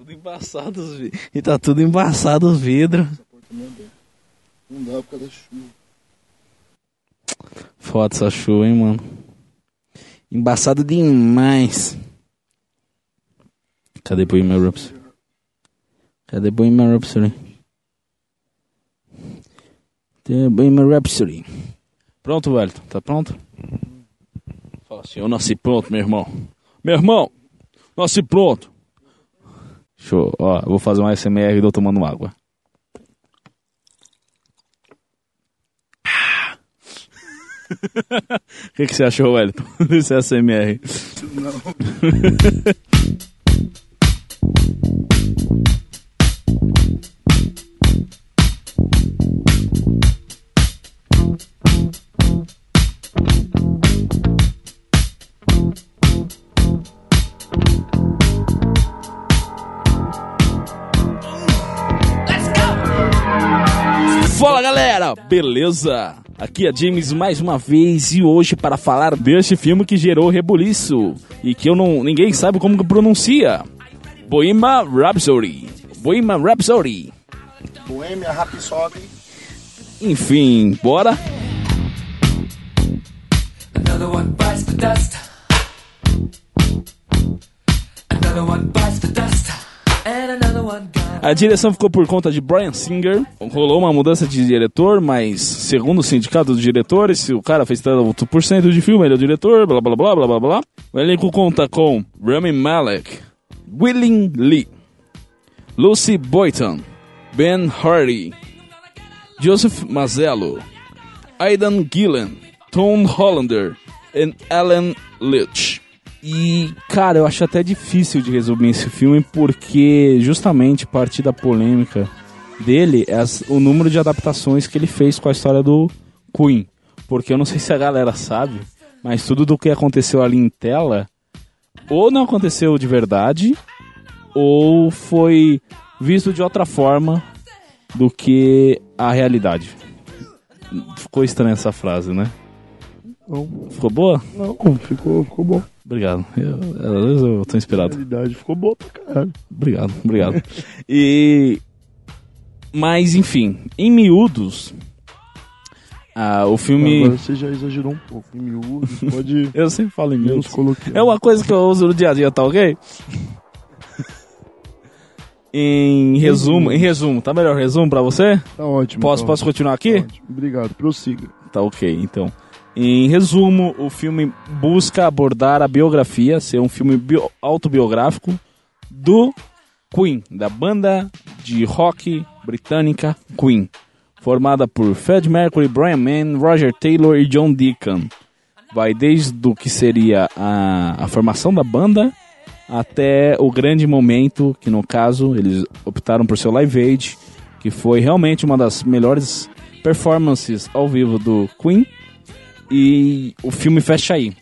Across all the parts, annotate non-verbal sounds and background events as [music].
tudo embaçado os vidros. E tá tudo embaçado os vidros. Não dá por causa da chuva. Foda essa chuva, hein, mano. Embaçado demais. Cadê Bohemian Rhapsody? Cadê Bohemian Rhapsody? Cadê Bohemian Rhapsody? Pronto, velho? Tá pronto? Fala assim, eu nasci pronto, meu irmão. Meu irmão, nasci pronto. Show. Ó, vou fazer um SMR e eu tomando água. [laughs] O que, que você achou, Wellington, [laughs] desse SMR? Fala [laughs] beleza? Aqui é James mais uma vez e hoje para falar deste filme que gerou rebuliço e que eu não ninguém sabe como que pronuncia. Bohemian Rhapsody. Bohemian Rhapsody. Boêmia, Rhapsody. Enfim, bora? Another one bites the dust. Another one bites the dust. A direção ficou por conta de Brian Singer. Rolou uma mudança de diretor, mas segundo o sindicato dos diretores, se o cara fez tanto por cento de filme, ele é o diretor, blá blá blá blá blá blá. O elenco conta com Rami Malek, Willing Lee, Lucy Boyton, Ben Hardy, Joseph Mazzello, Aidan Gillen, Tom Hollander e Alan Leach. E, cara, eu acho até difícil de resumir esse filme porque justamente parte da polêmica dele é as- o número de adaptações que ele fez com a história do Queen. Porque eu não sei se a galera sabe, mas tudo do que aconteceu ali em tela ou não aconteceu de verdade ou foi visto de outra forma do que a realidade. Ficou estranha essa frase, né? Não, Ficou boa? não, ficou, ficou bom. Obrigado. Eu, às vezes eu tô A inspirado. realidade ficou boa pra caralho. Obrigado, obrigado. e. Mas, enfim, em miúdos, ah, o filme. Agora você já exagerou um pouco. Em miúdo, pode [laughs] Eu sempre falo em miúdos. coloquial. É uma coisa que eu uso no dia a dia, tá ok? em resumo, em resumo, tá melhor resumo pra você? Tá ótimo. Posso, tá posso continuar ótimo, aqui? tá ótimo. Obrigado, prossiga. Tá ok, então. Em resumo, o filme busca abordar a biografia, ser um filme bio- autobiográfico do Queen, da banda de rock britânica Queen, formada por Fred Mercury, Brian May, Roger Taylor e John Deacon. Vai desde o que seria a, a formação da banda até o grande momento, que no caso eles optaram por seu Live Aid, que foi realmente uma das melhores performances ao vivo do Queen. E o filme fecha aí.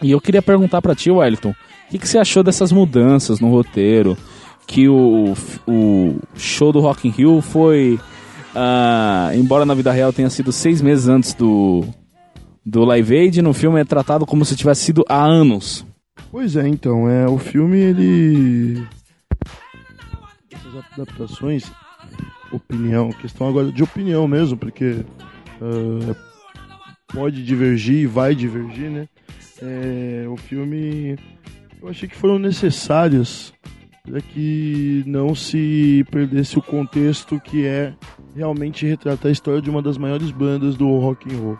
E eu queria perguntar pra ti, Wellington, o que, que você achou dessas mudanças no roteiro? Que o, o show do Rock in Rio foi, ah, embora na vida real tenha sido seis meses antes do, do Live Aid, no filme é tratado como se tivesse sido há anos. Pois é, então, é, o filme, ele... Essas adaptações, opinião, questão agora de opinião mesmo, porque ah, pode divergir e vai divergir, né? É, o filme, eu achei que foram necessárias para que não se perdesse o contexto que é realmente retratar a história de uma das maiores bandas do rock and roll.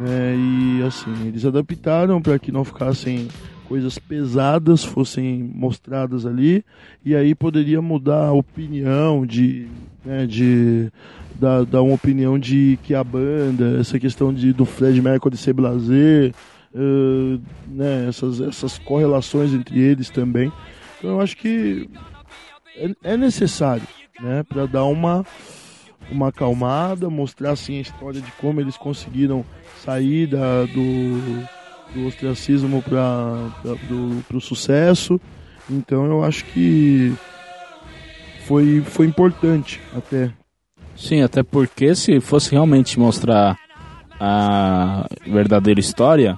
Né? E assim, eles adaptaram para que não ficassem coisas pesadas fossem mostradas ali e aí poderia mudar a opinião de, né, de dar, dar uma opinião de que a banda, essa questão de, do Fred Mercury ser blazer, eh, né, essas, essas correlações entre eles também. Então eu acho que é, é necessário, né, para dar uma uma acalmada, mostrar assim a história de como eles conseguiram sair da, do, do ostracismo para o sucesso. Então eu acho que foi, foi importante até. Sim, até porque se fosse realmente mostrar a verdadeira história,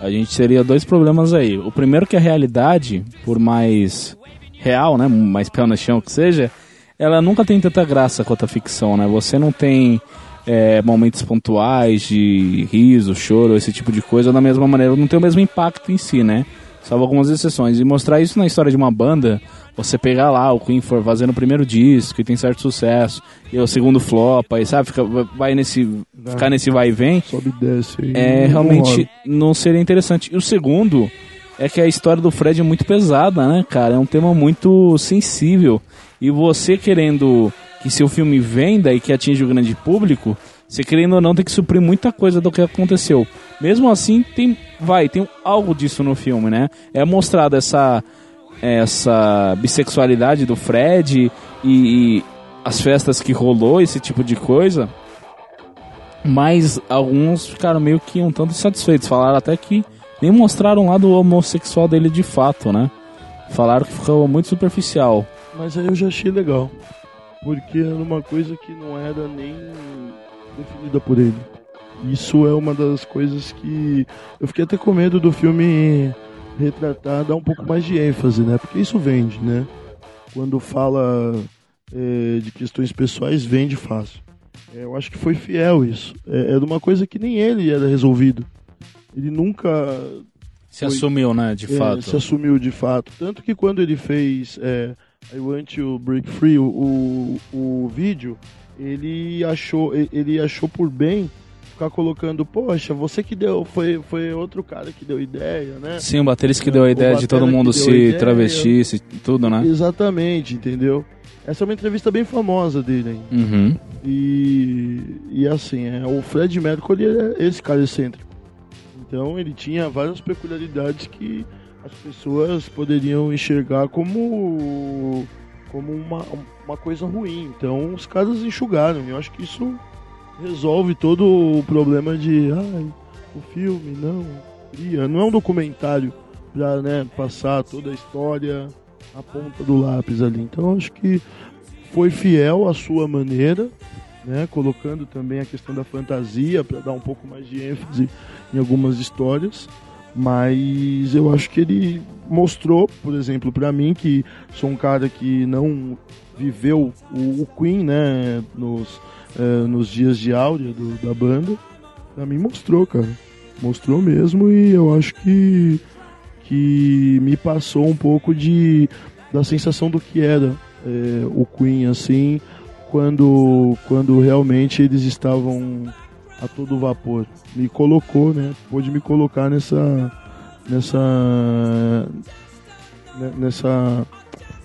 a gente teria dois problemas aí. O primeiro que a realidade, por mais real, né? Mais pé no chão que seja, ela nunca tem tanta graça quanto a ficção, né? Você não tem é, momentos pontuais de riso, choro, esse tipo de coisa da mesma maneira, não tem o mesmo impacto em si, né? Salvo algumas exceções. E mostrar isso na história de uma banda, você pegar lá o Queen for fazendo o primeiro disco e tem certo sucesso, e o segundo flop, aí sabe, fica, vai nesse. ficar nesse vai e vem. Sobe e desce aí. É, realmente não seria interessante. E o segundo é que a história do Fred é muito pesada, né, cara? É um tema muito sensível. E você querendo que seu filme venda e que atinja o grande público, você querendo ou não tem que suprir muita coisa do que aconteceu. Mesmo assim, tem vai, tem algo disso no filme, né? É mostrado essa essa bissexualidade do Fred e, e as festas que rolou, esse tipo de coisa. Mas alguns ficaram meio que um tanto insatisfeitos. Falaram até que nem mostraram lá do homossexual dele de fato, né? Falaram que ficou muito superficial. Mas aí eu já achei legal. Porque era uma coisa que não era nem definida por ele. Isso é uma das coisas que eu fiquei até com medo do filme retratar, dar um pouco mais de ênfase, né? Porque isso vende, né? Quando fala é, de questões pessoais, vende fácil. É, eu acho que foi fiel isso. É, era uma coisa que nem ele era resolvido. Ele nunca Se Foi- assumiu, né, de é, fato. se assumiu de fato. Tanto que quando ele fez é, I Want to Break Free, o, o, vídeo, ele achou, ele achou por bem ficar colocando, poxa, você que deu, foi, foi outro cara que deu ideia, né? Sim, o baterista que deu a O ideia de todo mundo se ideia. travestisse e tudo, né? Exatamente, entendeu? Essa é uma entrevista bem famosa dele, hein? Uhum. E, e assim, é, o Fred Mercury é esse cara excêntrico. Então ele tinha várias peculiaridades que as pessoas poderiam enxergar como, como uma, uma coisa ruim. Então os caras enxugaram. Eu acho que isso resolve todo o problema de ai, o filme não cria. Não é um documentário pra né, passar toda a história a ponta do lápis ali. Então acho que foi fiel à sua maneira, né, colocando também a questão da fantasia para dar um pouco mais de ênfase em algumas histórias. Mas eu acho que ele mostrou, por exemplo, para mim que sou um cara que não viveu o, o Queen, né, nos, eh, nos dias de áurea do- da banda, pra mim mostrou, cara. Mostrou mesmo e eu acho que que me passou um pouco de da sensação do que era é, o Queen assim quando quando realmente eles estavam a todo vapor me colocou né pôde me colocar nessa nessa ne- nessa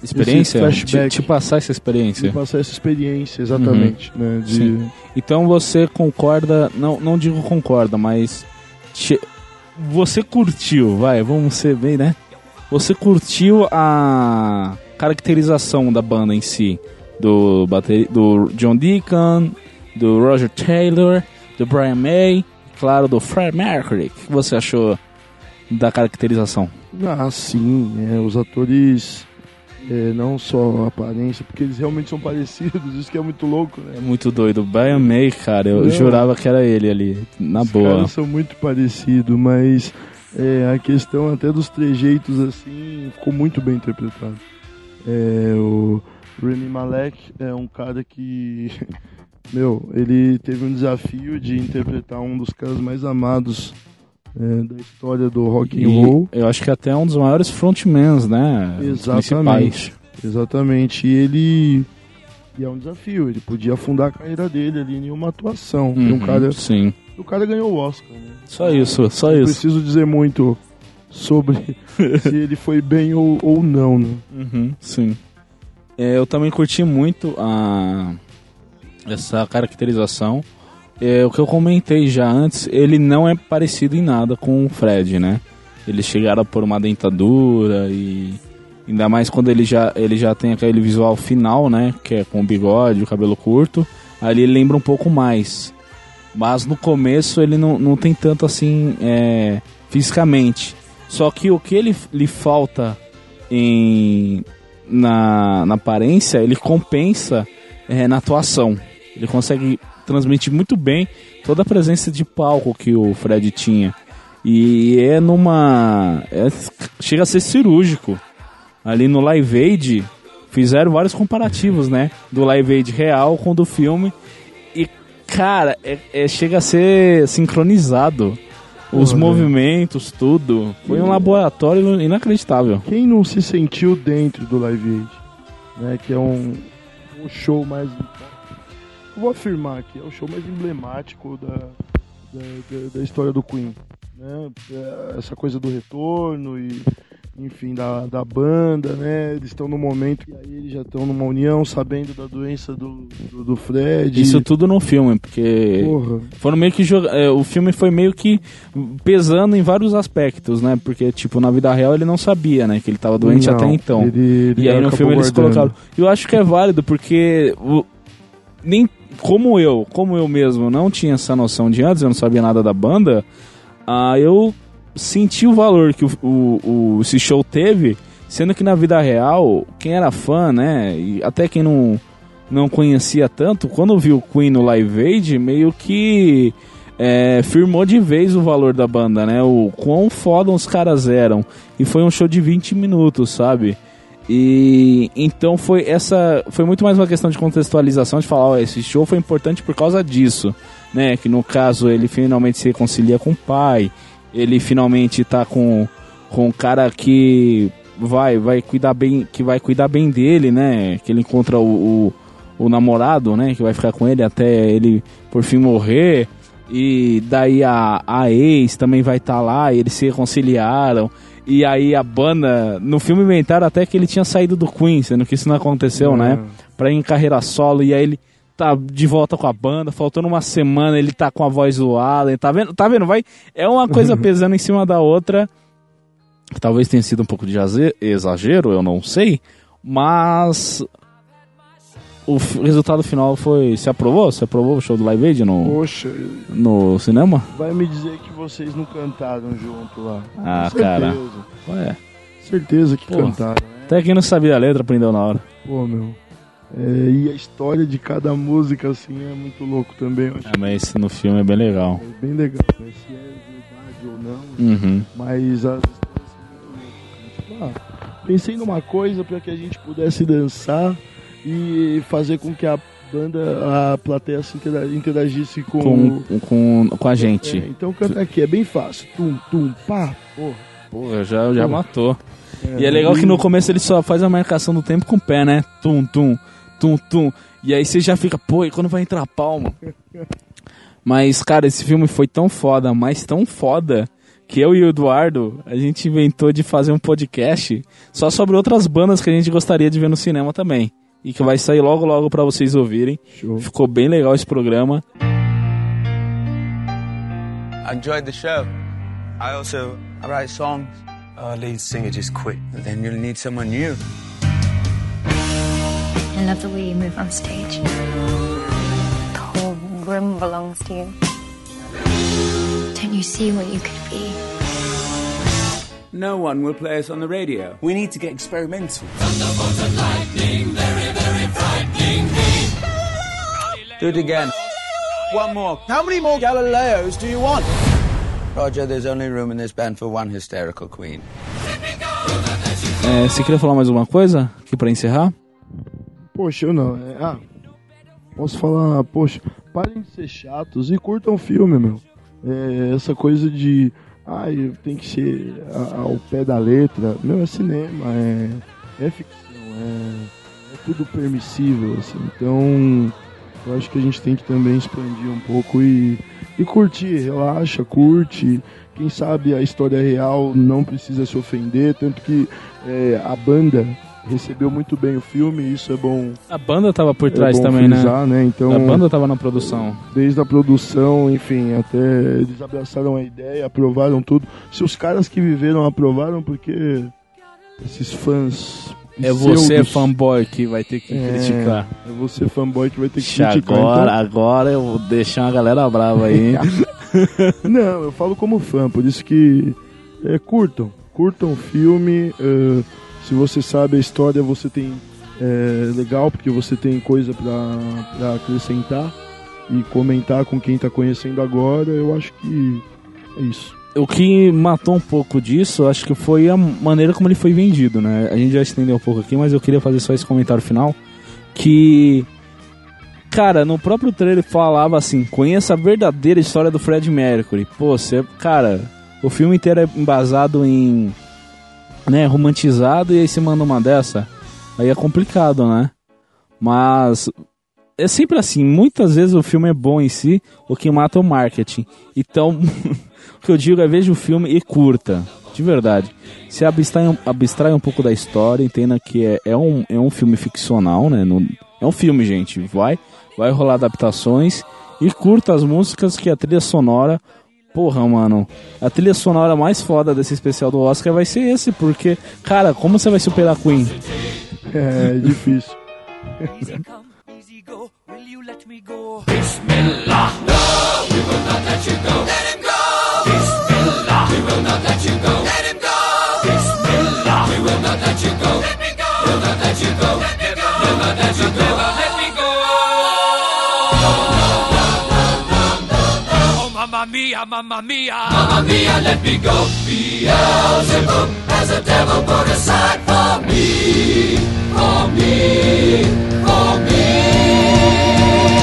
Experiência? Te, te passar essa experiência. passar essa experiência exatamente né de Sim. Então você concorda, não, não digo concorda, mas te- você curtiu, vai, vamos ser bem, né? Você curtiu a caracterização da banda em si, do, bateri- do John Deacon, do Roger Taylor, do Brian May, claro, do Fred Mercury. O que você achou da caracterização? ah sim é, os atores é, não só a aparência porque eles realmente são [laughs] parecidos isso que é muito louco né É muito doido. Brian May, cara, eu Não. jurava que era ele ali, na Os boa. caras são muito parecidos, mas é, a questão até dos trejeitos assim ficou muito bem interpretado. É, o Remy Malek é um cara que, [laughs] meu, ele teve um desafio de interpretar um dos caras mais amados é, da história do rock and roll. eu acho que até um dos maiores frontmans, né? Exatamente. Exatamente. E ele e é um desafio. Ele podia afundar a carreira dele ali em uma atuação. E Uhum, um cara, Sim. o cara ganhou o Oscar, né? Só isso, só Não isso. preciso dizer muito sobre [laughs] se ele foi bem ou, ou não, né? Uhum, sim. É, eu também curti muito a essa caracterização. É, o que eu comentei já antes, ele não é parecido em nada com o Fred, né? Eles chegaram por uma dentadura e ainda mais quando ele já ele já tem aquele visual final, né? Que é com o bigode, o cabelo curto. Ali ele lembra um pouco mais. Mas no começo ele não, não tem tanto assim é, fisicamente. Só que o que ele lhe falta em na, na aparência, ele compensa é, na atuação. Ele consegue transmitir muito bem toda a presença de palco que o Fred tinha. E é numa. é- chega a ser cirúrgico. ali no Live Aid, fizeram vários comparativos, né? Do Live Aid real com o do filme. E, cara, é, é- chega a ser sincronizado. Os Porra, movimentos, tudo. Foi um laboratório inacreditável. Quem não se sentiu dentro do Live Aid? Né, que é um, um show mais. Vou afirmar aqui, é o show mais emblemático da, da, da- da história do Queen. Né? É, Essa coisa do retorno e, enfim, da, da banda, né? Eles estão no momento e aí eles já estão numa união, sabendo da doença do, do, do Fred. Isso tudo no filme, porque Porra. foram meio que é, o filme foi meio que pesando em vários aspectos, né? Porque tipo na vida real ele não sabia, né, que ele tava doente Não, até então. ele- ele e aí no filme eles guardando. colocaram. Eu acho que é válido porque o- nem como eu, como eu mesmo não tinha essa noção de antes, eu não sabia nada da banda, ah, eu senti o valor que o, o- o- esse show teve, sendo que na vida real, quem era fã, né, e até quem não, não conhecia tanto, quando viu o Queen no Live Aid, meio que é, firmou de vez o valor da banda, né, o quão foda os caras eram. E foi um show de 20 minutos, sabe? E então foi essa foi muito mais uma questão de contextualização de falar, ó, esse show foi importante por causa disso, né? Que no caso ele finalmente se reconcilia com o pai, ele finalmente tá com com um cara que vai vai cuidar bem, que vai cuidar bem dele, né? Que ele encontra o, o, o namorado, né? Que vai ficar com ele até ele por fim morrer. E daí a, a ex também vai estar lá, e eles se reconciliaram. E aí a banda, no filme inventaram até que ele tinha saído do Queen, sendo que isso não aconteceu, né? Pra ir em carreira solo, e aí ele tá de volta com a banda, faltando uma semana, ele tá com a voz zoada, tá vendo? Tá vendo? Vai, é uma coisa [laughs] pesando em cima da outra. Talvez tenha sido um pouco de exagero, eu não sei, mas o resultado final foi. Se aprovou? Se aprovou o show do Live Aid no, Poxa, no cinema? vai me dizer que vocês não cantaram junto lá. Ah, Com cara. certeza. Ué, Certeza que Pô. cantaram, né? até quem não sabia a letra aprendeu na hora. Pô, meu. É, e a história de cada música, assim, é muito louco também. Eu acho É, mas esse no filme é bem legal. é bem legal, né? Se é verdade ou não. Uhum. Mas as histórias são muito loucas. né? Tipo, ah, pensei numa coisa para que a gente pudesse dançar e fazer com que a banda, a plateia se intera- interagisse com, Com, com, com a É, gente. então canta aqui, é bem fácil. Tum, tum, pá, porra. Porra, já, já matou. E é legal que no começo ele só faz a marcação do tempo com o pé, né? Tum, tum, tum, tum. E aí você já fica, pô, e quando vai entrar a palma? [laughs] Mas, cara, esse filme foi tão foda, mas tão foda, que eu e o Eduardo, a gente inventou de fazer um podcast só sobre outras bandas que a gente gostaria de ver no cinema também. E que vai sair logo, logo pra vocês ouvirem. Show. Ficou bem legal esse programa. I enjoyed the show. I also I write songs. Our lead singer just quit. Then you'll need someone new. I love the way you move on stage. The whole room belongs to you. Don't you see what you could be? No one will play us on the radio. We need to get experimental. Do it again. One more. How many more Galileos do you want? Roger, there's only room in this band for one hysterical queen. É, você queria falar mais alguma coisa aqui pra encerrar? Poxa, eu não. é, ah, posso falar, poxa, parem de ser chatos e curtam o filme, meu. É, essa coisa de. Ai, tem que ser ao pé da letra. Meu, é cinema, é, é ficção, é, é tudo permissível, assim. Então, eu acho que a gente tem que também expandir um pouco e, e curtir, relaxa, curte. Quem sabe a história real não precisa se ofender, tanto que é, a banda recebeu muito bem o filme, isso é bom, A banda tava por é trás bom também, né? frisar, né? Então, A banda tava na produção. desde a produção, enfim, até eles abraçaram a ideia, aprovaram tudo. Se os caras que viveram aprovaram, porque esses fãs. É você, pseudos- fanboy, que vai ter que É, criticar. É você, fanboy, que vai ter que Ixi, criticar. agora, agora eu vou deixar uma galera brava aí. Então, [laughs] não, eu falo como fã, por isso que é, curtam. Curtam o filme. é, se você sabe a história, você tem. É legal, porque você tem coisa pra acrescentar e comentar com quem tá conhecendo agora. Eu acho que é isso. o que matou um pouco disso, acho que foi a maneira como ele foi vendido, né? A gente já estendeu um pouco aqui, mas eu queria fazer só esse comentário final. Que. Cara, no próprio trailer falava assim: conheça a verdadeira história do Fred Mercury. Pô, você. Cara, o filme inteiro é embasado em. Né, romantizado, e aí você manda uma dessa. Aí é complicado, né? Mas é sempre assim, muitas vezes o filme é bom em si, o que mata é o marketing. Então, [laughs] o que eu digo é veja o filme e curta, de verdade. Se abstrai, abstrai um pouco da história, entenda que é, é, um, é um filme ficcional, né? No, é um filme, gente. Vai, vai rolar adaptações e curta as músicas que a trilha sonora. Porra, mano, a trilha sonora mais foda desse especial do Oscar vai ser esse, porque, cara, como você vai superar Queen? É difícil. Easy come, easy go. Will you let me go? Bismillah. No, we will not let you go. mia, mamma mia. Mamma mia, let me go. Beelzebub has a devil put aside for me, for me, for me.